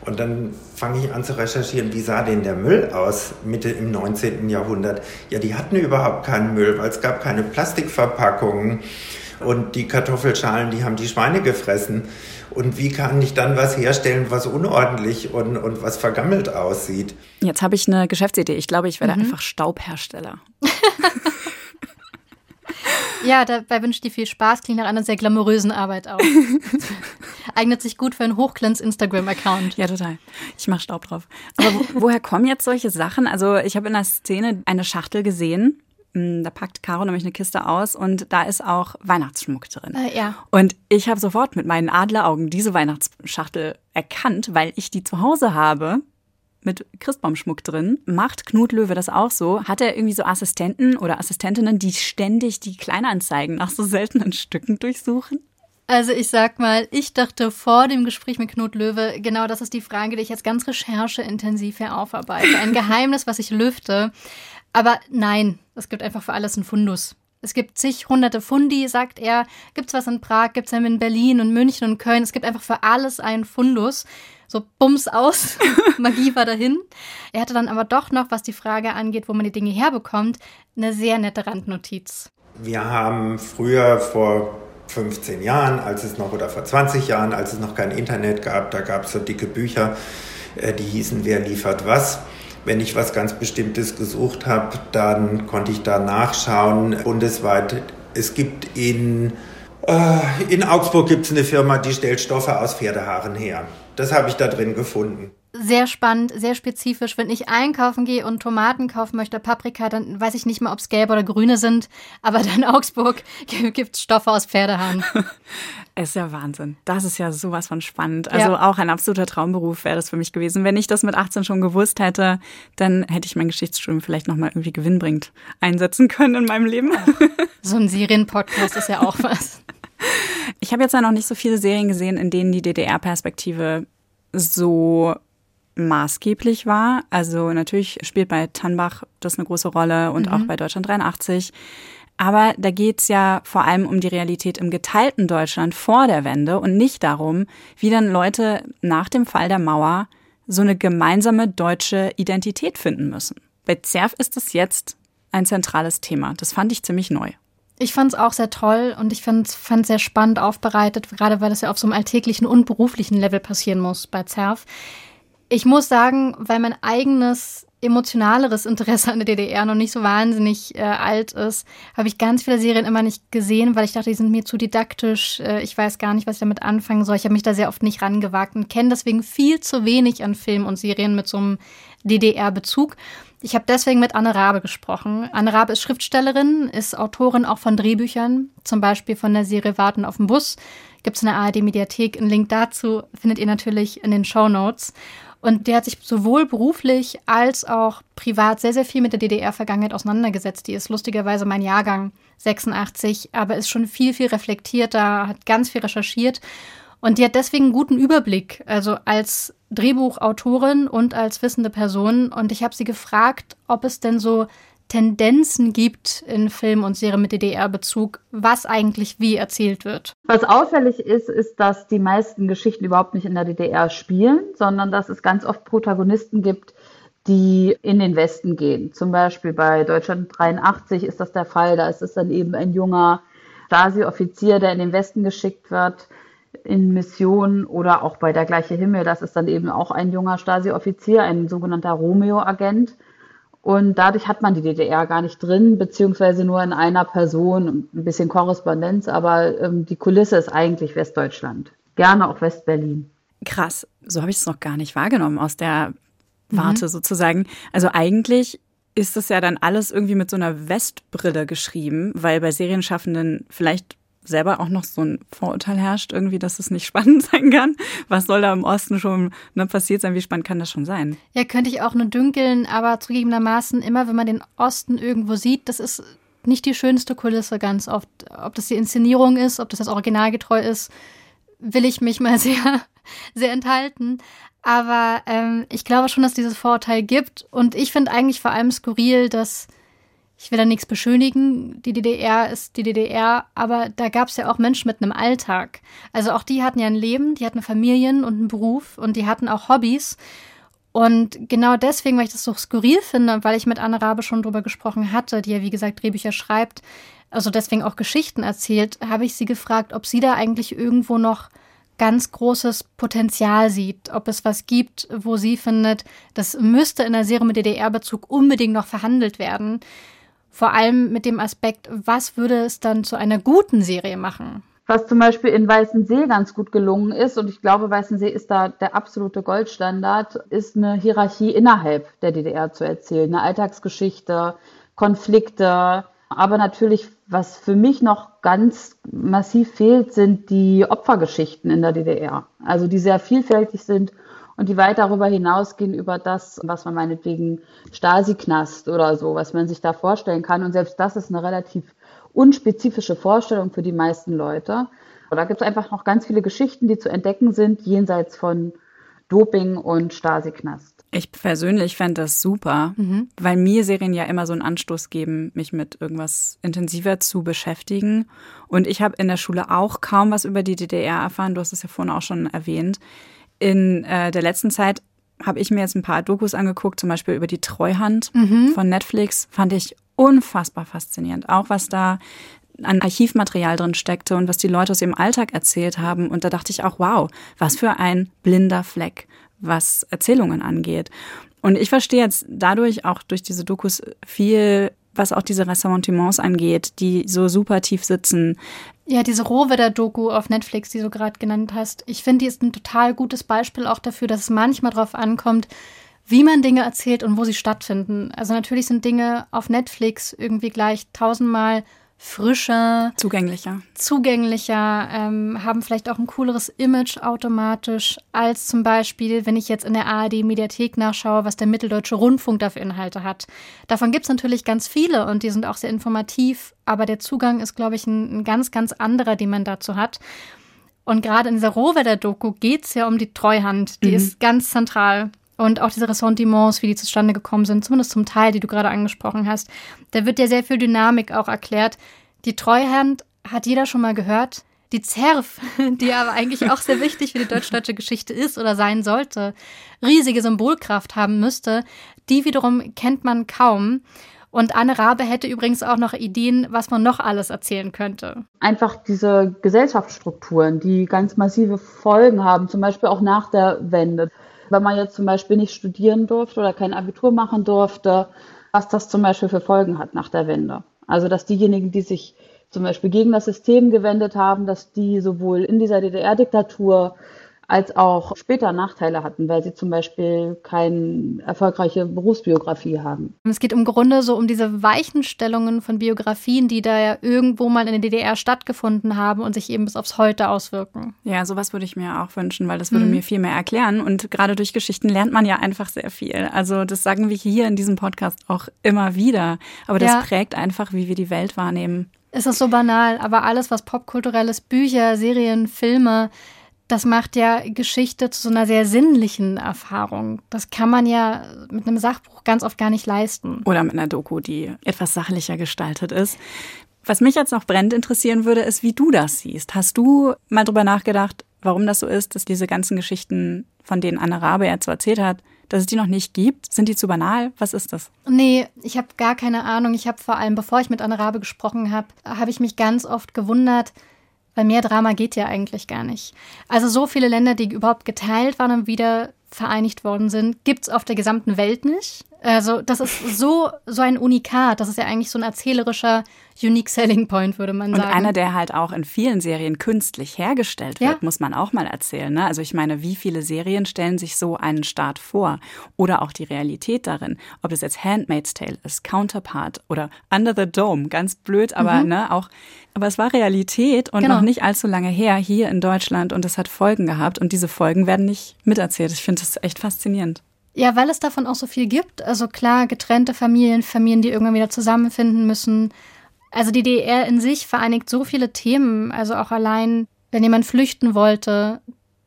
Und dann fange ich an zu recherchieren, wie sah denn der Müll aus Mitte im 19. Jahrhundert? Ja, die hatten überhaupt keinen Müll, weil es gab keine Plastikverpackungen und die Kartoffelschalen, die haben die Schweine gefressen. Und wie kann ich dann was herstellen, was unordentlich und, und was vergammelt aussieht? Jetzt habe ich eine Geschäftsidee. Ich glaube, ich werde mhm. einfach Staubhersteller. *laughs* Ja, dabei wünsche ich dir viel Spaß. Klingt nach einer sehr glamourösen Arbeit auch. *laughs* Eignet sich gut für einen Hochglanz-Instagram-Account. Ja, total. Ich mache Staub drauf. Aber wo, woher kommen jetzt solche Sachen? Also ich habe in der Szene eine Schachtel gesehen. Hm, da packt Caro nämlich eine Kiste aus und da ist auch Weihnachtsschmuck drin. Äh, ja. Und ich habe sofort mit meinen Adleraugen diese Weihnachtsschachtel erkannt, weil ich die zu Hause habe mit Christbaumschmuck drin. Macht Knut Löwe das auch so? Hat er irgendwie so Assistenten oder Assistentinnen, die ständig die Kleinanzeigen nach so seltenen Stücken durchsuchen? Also ich sag mal, ich dachte vor dem Gespräch mit Knut Löwe, genau das ist die Frage, die ich jetzt ganz rechercheintensiv hier aufarbeite. Ein Geheimnis, was ich lüfte. Aber nein, es gibt einfach für alles einen Fundus. Es gibt zig hunderte Fundi, sagt er. Gibt's was in Prag, gibt's in Berlin und München und Köln. Es gibt einfach für alles einen Fundus so bums aus. *laughs* Magie war dahin. Er hatte dann aber doch noch, was die Frage angeht, wo man die Dinge herbekommt, eine sehr nette Randnotiz. Wir haben früher vor 15 Jahren, als es noch, oder vor 20 Jahren, als es noch kein Internet gab, da gab es so dicke Bücher, äh, die hießen Wer liefert was. Wenn ich was ganz Bestimmtes gesucht habe, dann konnte ich da nachschauen. Bundesweit, es gibt in, äh, in Augsburg gibt es eine Firma, die stellt Stoffe aus Pferdehaaren her. Das habe ich da drin gefunden. Sehr spannend, sehr spezifisch. Wenn ich einkaufen gehe und Tomaten kaufen möchte, Paprika, dann weiß ich nicht mal, ob es gelbe oder grüne sind. Aber dann *laughs* Augsburg gibt es Stoffe aus Pferdehaaren. *laughs* ist ja Wahnsinn. Das ist ja sowas von spannend. Also ja. auch ein absoluter Traumberuf wäre das für mich gewesen. Wenn ich das mit 18 schon gewusst hätte, dann hätte ich mein Geschichtsstudium vielleicht nochmal irgendwie gewinnbringend einsetzen können in meinem Leben. *laughs* So ein Serienpodcast ist ja auch was. Ich habe jetzt ja noch nicht so viele Serien gesehen, in denen die DDR-Perspektive so maßgeblich war. Also natürlich spielt bei Tannbach das eine große Rolle und mhm. auch bei Deutschland 83. Aber da geht's ja vor allem um die Realität im geteilten Deutschland vor der Wende und nicht darum, wie dann Leute nach dem Fall der Mauer so eine gemeinsame deutsche Identität finden müssen. Bei ZERF ist es jetzt ein zentrales Thema. Das fand ich ziemlich neu. Ich fand es auch sehr toll und ich fand es sehr spannend aufbereitet, gerade weil das ja auf so einem alltäglichen und beruflichen Level passieren muss bei ZERF. Ich muss sagen, weil mein eigenes emotionaleres Interesse an der DDR noch nicht so wahnsinnig äh, alt ist, habe ich ganz viele Serien immer nicht gesehen, weil ich dachte, die sind mir zu didaktisch. Äh, ich weiß gar nicht, was ich damit anfangen soll. Ich habe mich da sehr oft nicht rangewagt und kenne deswegen viel zu wenig an Filmen und Serien mit so einem DDR-Bezug. Ich habe deswegen mit Anne Rabe gesprochen. Anne Rabe ist Schriftstellerin, ist Autorin auch von Drehbüchern, zum Beispiel von der Serie Warten auf den Bus. Gibt es in der ARD-Mediathek. Einen Link dazu findet ihr natürlich in den Show Notes. Und der hat sich sowohl beruflich als auch privat sehr, sehr viel mit der DDR-Vergangenheit auseinandergesetzt. Die ist lustigerweise mein Jahrgang 86, aber ist schon viel, viel reflektierter, hat ganz viel recherchiert. Und die hat deswegen einen guten Überblick, also als Drehbuchautorin und als wissende Person. Und ich habe sie gefragt, ob es denn so Tendenzen gibt in Film und Serien mit DDR-Bezug, was eigentlich wie erzählt wird. Was auffällig ist, ist, dass die meisten Geschichten überhaupt nicht in der DDR spielen, sondern dass es ganz oft Protagonisten gibt, die in den Westen gehen. Zum Beispiel bei Deutschland 83 ist das der Fall. Da ist es dann eben ein junger Stasi-Offizier, der in den Westen geschickt wird in Mission oder auch bei der gleiche Himmel. Das ist dann eben auch ein junger Stasi-Offizier, ein sogenannter Romeo-Agent. Und dadurch hat man die DDR gar nicht drin, beziehungsweise nur in einer Person, ein bisschen Korrespondenz, aber ähm, die Kulisse ist eigentlich Westdeutschland. Gerne auch Westberlin. Krass, so habe ich es noch gar nicht wahrgenommen aus der Warte mhm. sozusagen. Also eigentlich ist das ja dann alles irgendwie mit so einer Westbrille geschrieben, weil bei Serienschaffenden vielleicht selber auch noch so ein Vorurteil herrscht, irgendwie, dass es nicht *laughs* spannend sein kann. Was soll da im Osten schon ne, passiert sein? Wie spannend kann das schon sein? Ja, könnte ich auch nur dünkeln, aber zugegebenermaßen immer, wenn man den Osten irgendwo sieht, das ist nicht die schönste Kulisse ganz oft. Ob das die Inszenierung ist, ob das das originalgetreu ist, will ich mich mal *laughs* sehr, sehr enthalten. Aber ähm, ich glaube schon, dass dieses Vorurteil gibt. Und ich finde eigentlich vor allem skurril, dass ich will da nichts beschönigen, die DDR ist die DDR, aber da gab es ja auch Menschen mit einem Alltag. Also auch die hatten ja ein Leben, die hatten Familien und einen Beruf und die hatten auch Hobbys. Und genau deswegen, weil ich das so skurril finde und weil ich mit Anne Rabe schon drüber gesprochen hatte, die ja wie gesagt Drehbücher schreibt, also deswegen auch Geschichten erzählt, habe ich sie gefragt, ob sie da eigentlich irgendwo noch ganz großes Potenzial sieht, ob es was gibt, wo sie findet, das müsste in der Serie mit DDR-Bezug unbedingt noch verhandelt werden. Vor allem mit dem Aspekt, was würde es dann zu einer guten Serie machen? Was zum Beispiel in Weißensee ganz gut gelungen ist, und ich glaube, Weißensee ist da der absolute Goldstandard, ist eine Hierarchie innerhalb der DDR zu erzählen. Eine Alltagsgeschichte, Konflikte, aber natürlich, was für mich noch ganz massiv fehlt, sind die Opfergeschichten in der DDR. Also die sehr vielfältig sind und die weit darüber hinausgehen über das, was man meinetwegen Stasi-Knast oder so, was man sich da vorstellen kann. Und selbst das ist eine relativ unspezifische Vorstellung für die meisten Leute. Und da gibt es einfach noch ganz viele Geschichten, die zu entdecken sind, jenseits von Doping und Stasi-Knast. Ich persönlich fände das super, mhm. weil mir Serien ja immer so einen Anstoß geben, mich mit irgendwas intensiver zu beschäftigen. Und ich habe in der Schule auch kaum was über die DDR erfahren. Du hast es ja vorhin auch schon erwähnt. In äh, der letzten Zeit habe ich mir jetzt ein paar Dokus angeguckt, zum Beispiel über die Treuhand mhm. von Netflix. Fand ich unfassbar faszinierend. Auch was da an Archivmaterial drin steckte und was die Leute aus ihrem Alltag erzählt haben. Und da dachte ich auch, wow, was für ein blinder Fleck, was Erzählungen angeht. Und ich verstehe jetzt dadurch auch durch diese Dokus viel was auch diese Ressentiments angeht, die so super tief sitzen. Ja, diese Rohwedder-Doku auf Netflix, die du gerade genannt hast, ich finde, die ist ein total gutes Beispiel auch dafür, dass es manchmal darauf ankommt, wie man Dinge erzählt und wo sie stattfinden. Also natürlich sind Dinge auf Netflix irgendwie gleich tausendmal frischer, zugänglicher, zugänglicher, ähm, haben vielleicht auch ein cooleres Image automatisch als zum Beispiel, wenn ich jetzt in der ARD-Mediathek nachschaue, was der Mitteldeutsche Rundfunk dafür Inhalte hat. Davon gibt es natürlich ganz viele und die sind auch sehr informativ, aber der Zugang ist, glaube ich, ein, ein ganz, ganz anderer, den man dazu hat. Und gerade in dieser Rohwedder-Doku geht es ja um die Treuhand. Die mhm. ist ganz zentral. Und auch diese Ressentiments, wie die zustande gekommen sind, zumindest zum Teil, die du gerade angesprochen hast, da wird ja sehr viel Dynamik auch erklärt. Die Treuhand hat jeder schon mal gehört. Die Zerf, *laughs* die aber eigentlich auch sehr wichtig für die deutsch-deutsche Geschichte ist oder sein sollte, riesige Symbolkraft haben müsste, die wiederum kennt man kaum. Und Anne Rabe hätte übrigens auch noch Ideen, was man noch alles erzählen könnte. Einfach diese Gesellschaftsstrukturen, die ganz massive Folgen haben, zum Beispiel auch nach der Wende wenn man jetzt zum Beispiel nicht studieren durfte oder kein Abitur machen durfte, was das zum Beispiel für Folgen hat nach der Wende. Also dass diejenigen, die sich zum Beispiel gegen das System gewendet haben, dass die sowohl in dieser DDR-Diktatur als auch später Nachteile hatten, weil sie zum Beispiel keine erfolgreiche Berufsbiografie haben. Es geht im Grunde so um diese Weichenstellungen von Biografien, die da ja irgendwo mal in der DDR stattgefunden haben und sich eben bis aufs Heute auswirken. Ja, sowas würde ich mir auch wünschen, weil das würde mhm. mir viel mehr erklären. Und gerade durch Geschichten lernt man ja einfach sehr viel. Also das sagen wir hier in diesem Podcast auch immer wieder. Aber das ja. prägt einfach, wie wir die Welt wahrnehmen. Es ist so banal, aber alles, was popkulturelles, Bücher, Serien, Filme, das macht ja Geschichte zu so einer sehr sinnlichen Erfahrung. Das kann man ja mit einem Sachbuch ganz oft gar nicht leisten. Oder mit einer Doku, die etwas sachlicher gestaltet ist. Was mich jetzt noch brennend interessieren würde, ist, wie du das siehst. Hast du mal drüber nachgedacht, warum das so ist, dass diese ganzen Geschichten, von denen Anne Rabe jetzt so erzählt hat, dass es die noch nicht gibt? Sind die zu banal? Was ist das? Nee, ich habe gar keine Ahnung. Ich habe vor allem, bevor ich mit Anne Rabe gesprochen habe, habe ich mich ganz oft gewundert, weil mehr Drama geht ja eigentlich gar nicht. Also so viele Länder, die überhaupt geteilt waren und wieder vereinigt worden sind, gibt es auf der gesamten Welt nicht. Also das ist so, so ein Unikat. Das ist ja eigentlich so ein erzählerischer Unique Selling Point, würde man sagen. Und einer, der halt auch in vielen Serien künstlich hergestellt wird, ja. muss man auch mal erzählen. Ne? Also ich meine, wie viele Serien stellen sich so einen Staat vor? Oder auch die Realität darin. Ob es jetzt Handmaid's Tale ist, Counterpart oder Under the Dome. Ganz blöd, aber mhm. ne, auch aber es war Realität und genau. noch nicht allzu lange her hier in Deutschland und es hat Folgen gehabt und diese Folgen werden nicht miterzählt. Ich finde das echt faszinierend. Ja, weil es davon auch so viel gibt. Also klar, getrennte Familien, Familien, die irgendwann wieder zusammenfinden müssen. Also die DDR in sich vereinigt so viele Themen. Also auch allein wenn jemand flüchten wollte,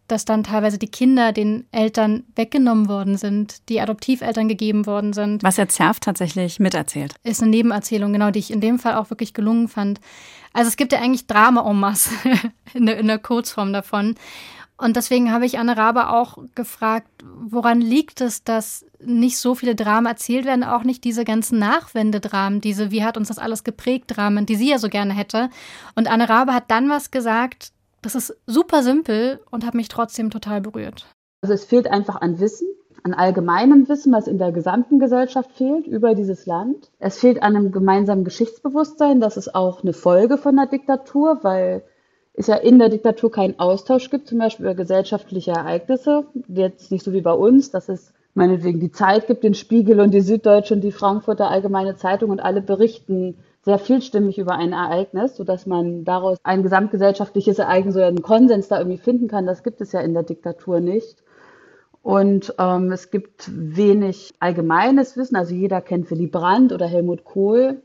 dass dann teilweise die Kinder den Eltern weggenommen worden sind, die Adoptiveltern gegeben worden sind. Was er Zerf tatsächlich miterzählt. Ist eine Nebenerzählung, genau, die ich in dem Fall auch wirklich gelungen fand. Also es gibt ja eigentlich Drama en masse *laughs* in der, in der Kurzform davon. Und deswegen habe ich Anne Rabe auch gefragt, woran liegt es, dass nicht so viele Dramen erzählt werden, auch nicht diese ganzen Nachwendedramen, diese Wie hat uns das alles geprägt Dramen, die sie ja so gerne hätte. Und Anne Rabe hat dann was gesagt, das ist super simpel und hat mich trotzdem total berührt. Also es fehlt einfach an Wissen, an allgemeinem Wissen, was in der gesamten Gesellschaft fehlt über dieses Land. Es fehlt an einem gemeinsamen Geschichtsbewusstsein. Das ist auch eine Folge von der Diktatur, weil es ja in der Diktatur keinen Austausch gibt, zum Beispiel über gesellschaftliche Ereignisse. Jetzt nicht so wie bei uns, dass es meinetwegen die Zeit gibt, den Spiegel und die Süddeutsche und die Frankfurter Allgemeine Zeitung und alle berichten sehr vielstimmig über ein Ereignis, sodass man daraus ein gesamtgesellschaftliches Ereignis oder einen Konsens da irgendwie finden kann. Das gibt es ja in der Diktatur nicht. Und ähm, es gibt wenig allgemeines Wissen. Also jeder kennt Willy Brandt oder Helmut Kohl.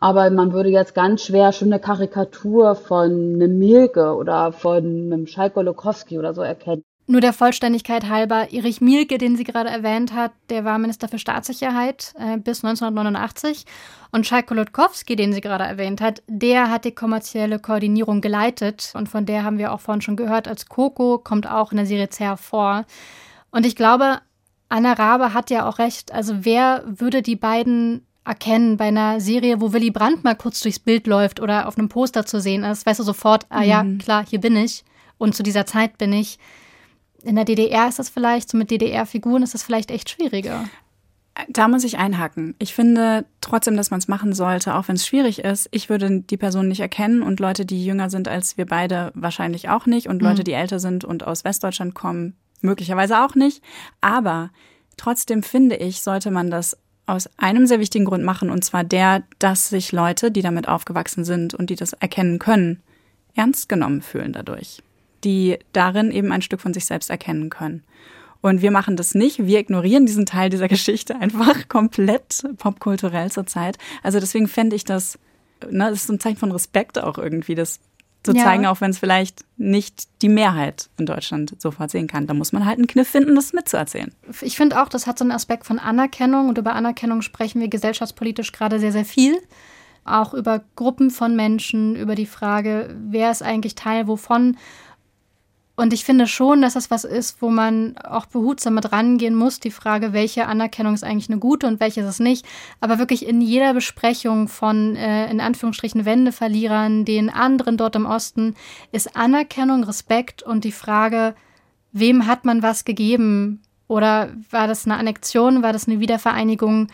Aber man würde jetzt ganz schwer schon eine Karikatur von einem Mielke oder von einem Schalk-Golokowski oder so erkennen. Nur der Vollständigkeit halber, Erich Mielke, den sie gerade erwähnt hat, der war Minister für Staatssicherheit äh, bis 1989. Und Schalk Golokowski, den sie gerade erwähnt hat, der hat die kommerzielle Koordinierung geleitet. Und von der haben wir auch vorhin schon gehört, als Coco kommt auch in der Serie Zer vor. Und ich glaube, Anna Rabe hat ja auch recht. Also wer würde die beiden erkennen bei einer Serie, wo Willy Brandt mal kurz durchs Bild läuft oder auf einem Poster zu sehen ist, weißt du sofort, ah ja, mhm. klar, hier bin ich und zu dieser Zeit bin ich. In der DDR ist das vielleicht, so mit DDR-Figuren ist das vielleicht echt schwieriger. Da muss ich einhaken. Ich finde trotzdem, dass man es machen sollte, auch wenn es schwierig ist. Ich würde die Person nicht erkennen und Leute, die jünger sind als wir beide, wahrscheinlich auch nicht. Und Leute, mhm. die älter sind und aus Westdeutschland kommen, möglicherweise auch nicht. Aber trotzdem finde ich, sollte man das aus einem sehr wichtigen Grund machen, und zwar der, dass sich Leute, die damit aufgewachsen sind und die das erkennen können, ernst genommen fühlen dadurch, die darin eben ein Stück von sich selbst erkennen können. Und wir machen das nicht. Wir ignorieren diesen Teil dieser *laughs* Geschichte einfach komplett popkulturell zurzeit. Also deswegen fände ich das, ne, das ist ein Zeichen von Respekt auch irgendwie, das zu ja. zeigen, auch wenn es vielleicht nicht die Mehrheit in Deutschland sofort sehen kann. Da muss man halt einen Kniff finden, das mitzuerzählen. Ich finde auch, das hat so einen Aspekt von Anerkennung und über Anerkennung sprechen wir gesellschaftspolitisch gerade sehr, sehr viel. Auch über Gruppen von Menschen, über die Frage, wer ist eigentlich Teil wovon und ich finde schon, dass das was ist, wo man auch behutsam mit rangehen muss. Die Frage, welche Anerkennung ist eigentlich eine gute und welche ist es nicht. Aber wirklich in jeder Besprechung von, äh, in Anführungsstrichen, Wendeverlierern, den anderen dort im Osten, ist Anerkennung, Respekt und die Frage, wem hat man was gegeben? Oder war das eine Annexion? War das eine Wiedervereinigung?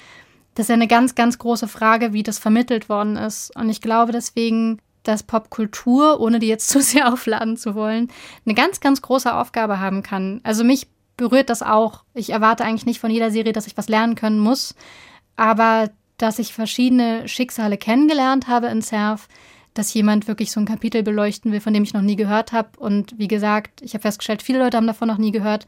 Das ist ja eine ganz, ganz große Frage, wie das vermittelt worden ist. Und ich glaube deswegen, dass Popkultur, ohne die jetzt *laughs* zu sehr aufladen zu wollen, eine ganz, ganz große Aufgabe haben kann. Also mich berührt das auch. Ich erwarte eigentlich nicht von jeder Serie, dass ich was lernen können muss, aber dass ich verschiedene Schicksale kennengelernt habe in Surf, dass jemand wirklich so ein Kapitel beleuchten will, von dem ich noch nie gehört habe. Und wie gesagt, ich habe festgestellt, viele Leute haben davon noch nie gehört.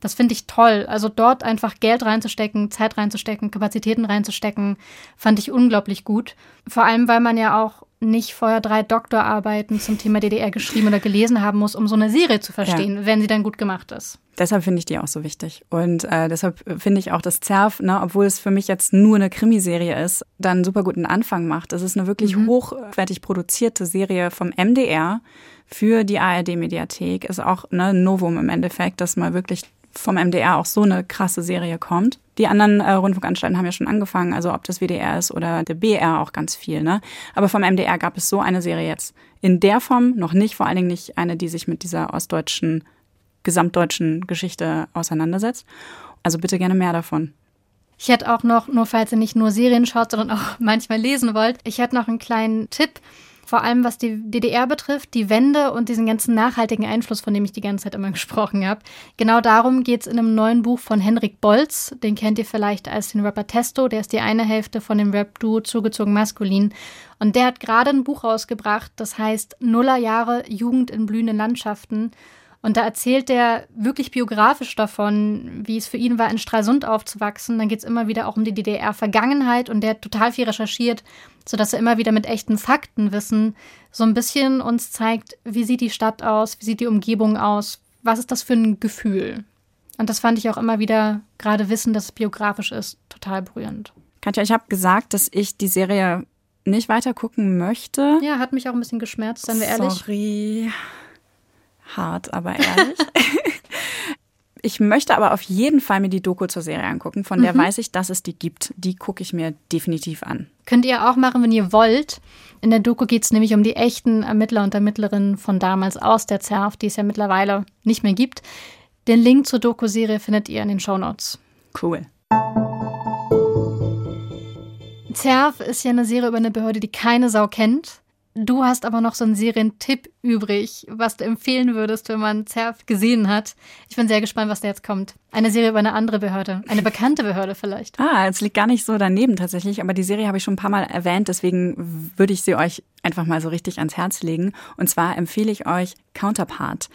Das finde ich toll. Also dort einfach Geld reinzustecken, Zeit reinzustecken, Kapazitäten reinzustecken, fand ich unglaublich gut. Vor allem, weil man ja auch nicht vorher drei Doktorarbeiten zum Thema DDR geschrieben oder gelesen haben muss, um so eine Serie zu verstehen, ja. wenn sie dann gut gemacht ist. Deshalb finde ich die auch so wichtig. Und äh, deshalb finde ich auch, dass Zerf, ne, obwohl es für mich jetzt nur eine Krimiserie ist, dann super guten Anfang macht. Es ist eine wirklich mhm. hochwertig produzierte Serie vom MDR für die ARD-Mediathek. Ist auch ne, ein Novum im Endeffekt, dass mal wirklich vom MDR auch so eine krasse Serie kommt. Die anderen äh, Rundfunkanstalten haben ja schon angefangen, also ob das WDR ist oder der BR auch ganz viel. Ne? Aber vom MDR gab es so eine Serie jetzt in der Form noch nicht, vor allen Dingen nicht eine, die sich mit dieser ostdeutschen, gesamtdeutschen Geschichte auseinandersetzt. Also bitte gerne mehr davon. Ich hätte auch noch, nur falls ihr nicht nur Serien schaut, sondern auch *laughs* manchmal lesen wollt, ich hätte noch einen kleinen Tipp vor allem was die DDR betrifft, die Wende und diesen ganzen nachhaltigen Einfluss, von dem ich die ganze Zeit immer *laughs* gesprochen habe. Genau darum geht es in einem neuen Buch von Henrik Bolz. Den kennt ihr vielleicht als den Rapper Testo. Der ist die eine Hälfte von dem Rap-Duo Zugezogen Maskulin. Und der hat gerade ein Buch rausgebracht, das heißt Nuller Jahre Jugend in blühenden Landschaften. Und da erzählt er wirklich biografisch davon, wie es für ihn war, in Stralsund aufzuwachsen. Dann geht es immer wieder auch um die DDR-Vergangenheit und der hat total viel recherchiert, sodass er immer wieder mit echten Faktenwissen so ein bisschen uns zeigt, wie sieht die Stadt aus, wie sieht die Umgebung aus, was ist das für ein Gefühl. Und das fand ich auch immer wieder, gerade wissen, dass es biografisch ist, total berührend. Katja, ich habe gesagt, dass ich die Serie nicht weiter gucken möchte. Ja, hat mich auch ein bisschen geschmerzt, seien wir ehrlich. Sorry. Hart, aber ehrlich. *laughs* ich möchte aber auf jeden Fall mir die Doku zur Serie angucken. Von der mhm. weiß ich, dass es die gibt. Die gucke ich mir definitiv an. Könnt ihr auch machen, wenn ihr wollt. In der Doku geht es nämlich um die echten Ermittler und Ermittlerinnen von damals aus der ZERF, die es ja mittlerweile nicht mehr gibt. Den Link zur Doku-Serie findet ihr in den Shownotes. Cool. ZERF ist ja eine Serie über eine Behörde, die keine Sau kennt. Du hast aber noch so einen Serientipp übrig, was du empfehlen würdest, wenn man ZERF gesehen hat. Ich bin sehr gespannt, was da jetzt kommt. Eine Serie über eine andere Behörde. Eine bekannte Behörde vielleicht. Ah, es liegt gar nicht so daneben tatsächlich, aber die Serie habe ich schon ein paar Mal erwähnt, deswegen würde ich sie euch einfach mal so richtig ans Herz legen. Und zwar empfehle ich euch Counterpart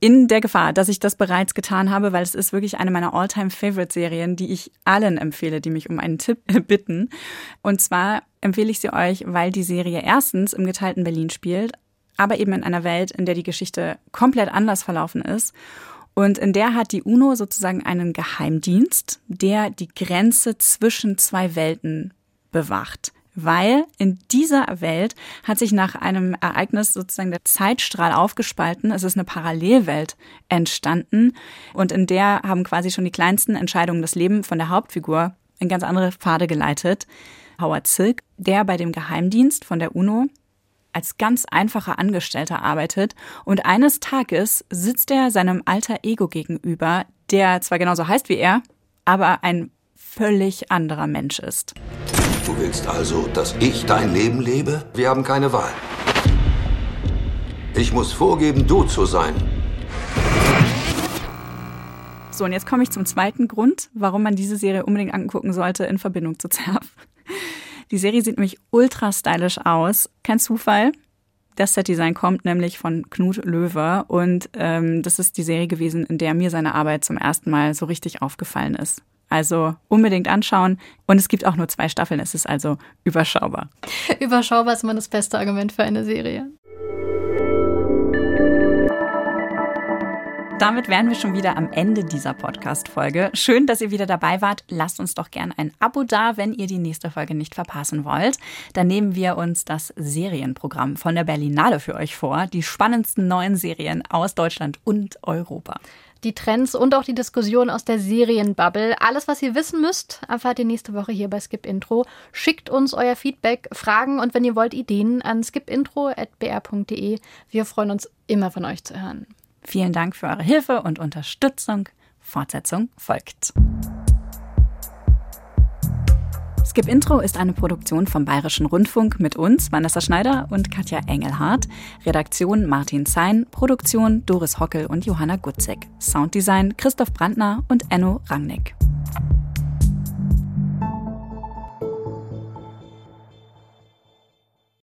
in der Gefahr, dass ich das bereits getan habe, weil es ist wirklich eine meiner All-Time-Favorite-Serien, die ich allen empfehle, die mich um einen Tipp *laughs* bitten. Und zwar empfehle ich sie euch, weil die Serie erstens im geteilten Berlin spielt, aber eben in einer Welt, in der die Geschichte komplett anders verlaufen ist. Und in der hat die UNO sozusagen einen Geheimdienst, der die Grenze zwischen zwei Welten bewacht weil in dieser Welt hat sich nach einem Ereignis sozusagen der Zeitstrahl aufgespalten. Es ist eine Parallelwelt entstanden und in der haben quasi schon die kleinsten Entscheidungen das Leben von der Hauptfigur in ganz andere Pfade geleitet. Howard Silk, der bei dem Geheimdienst von der UNO als ganz einfacher Angestellter arbeitet und eines Tages sitzt er seinem alter Ego gegenüber, der zwar genauso heißt wie er, aber ein völlig anderer Mensch ist. Du willst also, dass ich dein Leben lebe? Wir haben keine Wahl. Ich muss vorgeben, du zu sein. So, und jetzt komme ich zum zweiten Grund, warum man diese Serie unbedingt angucken sollte in Verbindung zu Zerf. Die Serie sieht nämlich ultra stylisch aus. Kein Zufall. Das Setdesign kommt nämlich von Knut Löwer und ähm, das ist die Serie gewesen, in der mir seine Arbeit zum ersten Mal so richtig aufgefallen ist. Also unbedingt anschauen. Und es gibt auch nur zwei Staffeln. Es ist also überschaubar. *laughs* überschaubar ist immer das beste Argument für eine Serie. Damit wären wir schon wieder am Ende dieser Podcast-Folge. Schön, dass ihr wieder dabei wart. Lasst uns doch gerne ein Abo da, wenn ihr die nächste Folge nicht verpassen wollt. Dann nehmen wir uns das Serienprogramm von der Berlinale für euch vor. Die spannendsten neuen Serien aus Deutschland und Europa die Trends und auch die Diskussion aus der Serienbubble. Alles, was ihr wissen müsst, erfahrt ihr nächste Woche hier bei Skip Intro. Schickt uns euer Feedback, Fragen und wenn ihr wollt, Ideen an skipintro.br.de. Wir freuen uns immer von euch zu hören. Vielen Dank für eure Hilfe und Unterstützung. Fortsetzung folgt. Skip Intro ist eine Produktion vom Bayerischen Rundfunk mit uns, Vanessa Schneider und Katja Engelhardt. Redaktion Martin Zein, Produktion Doris Hockel und Johanna Gutzek. Sounddesign Christoph Brandner und Enno Rangnick.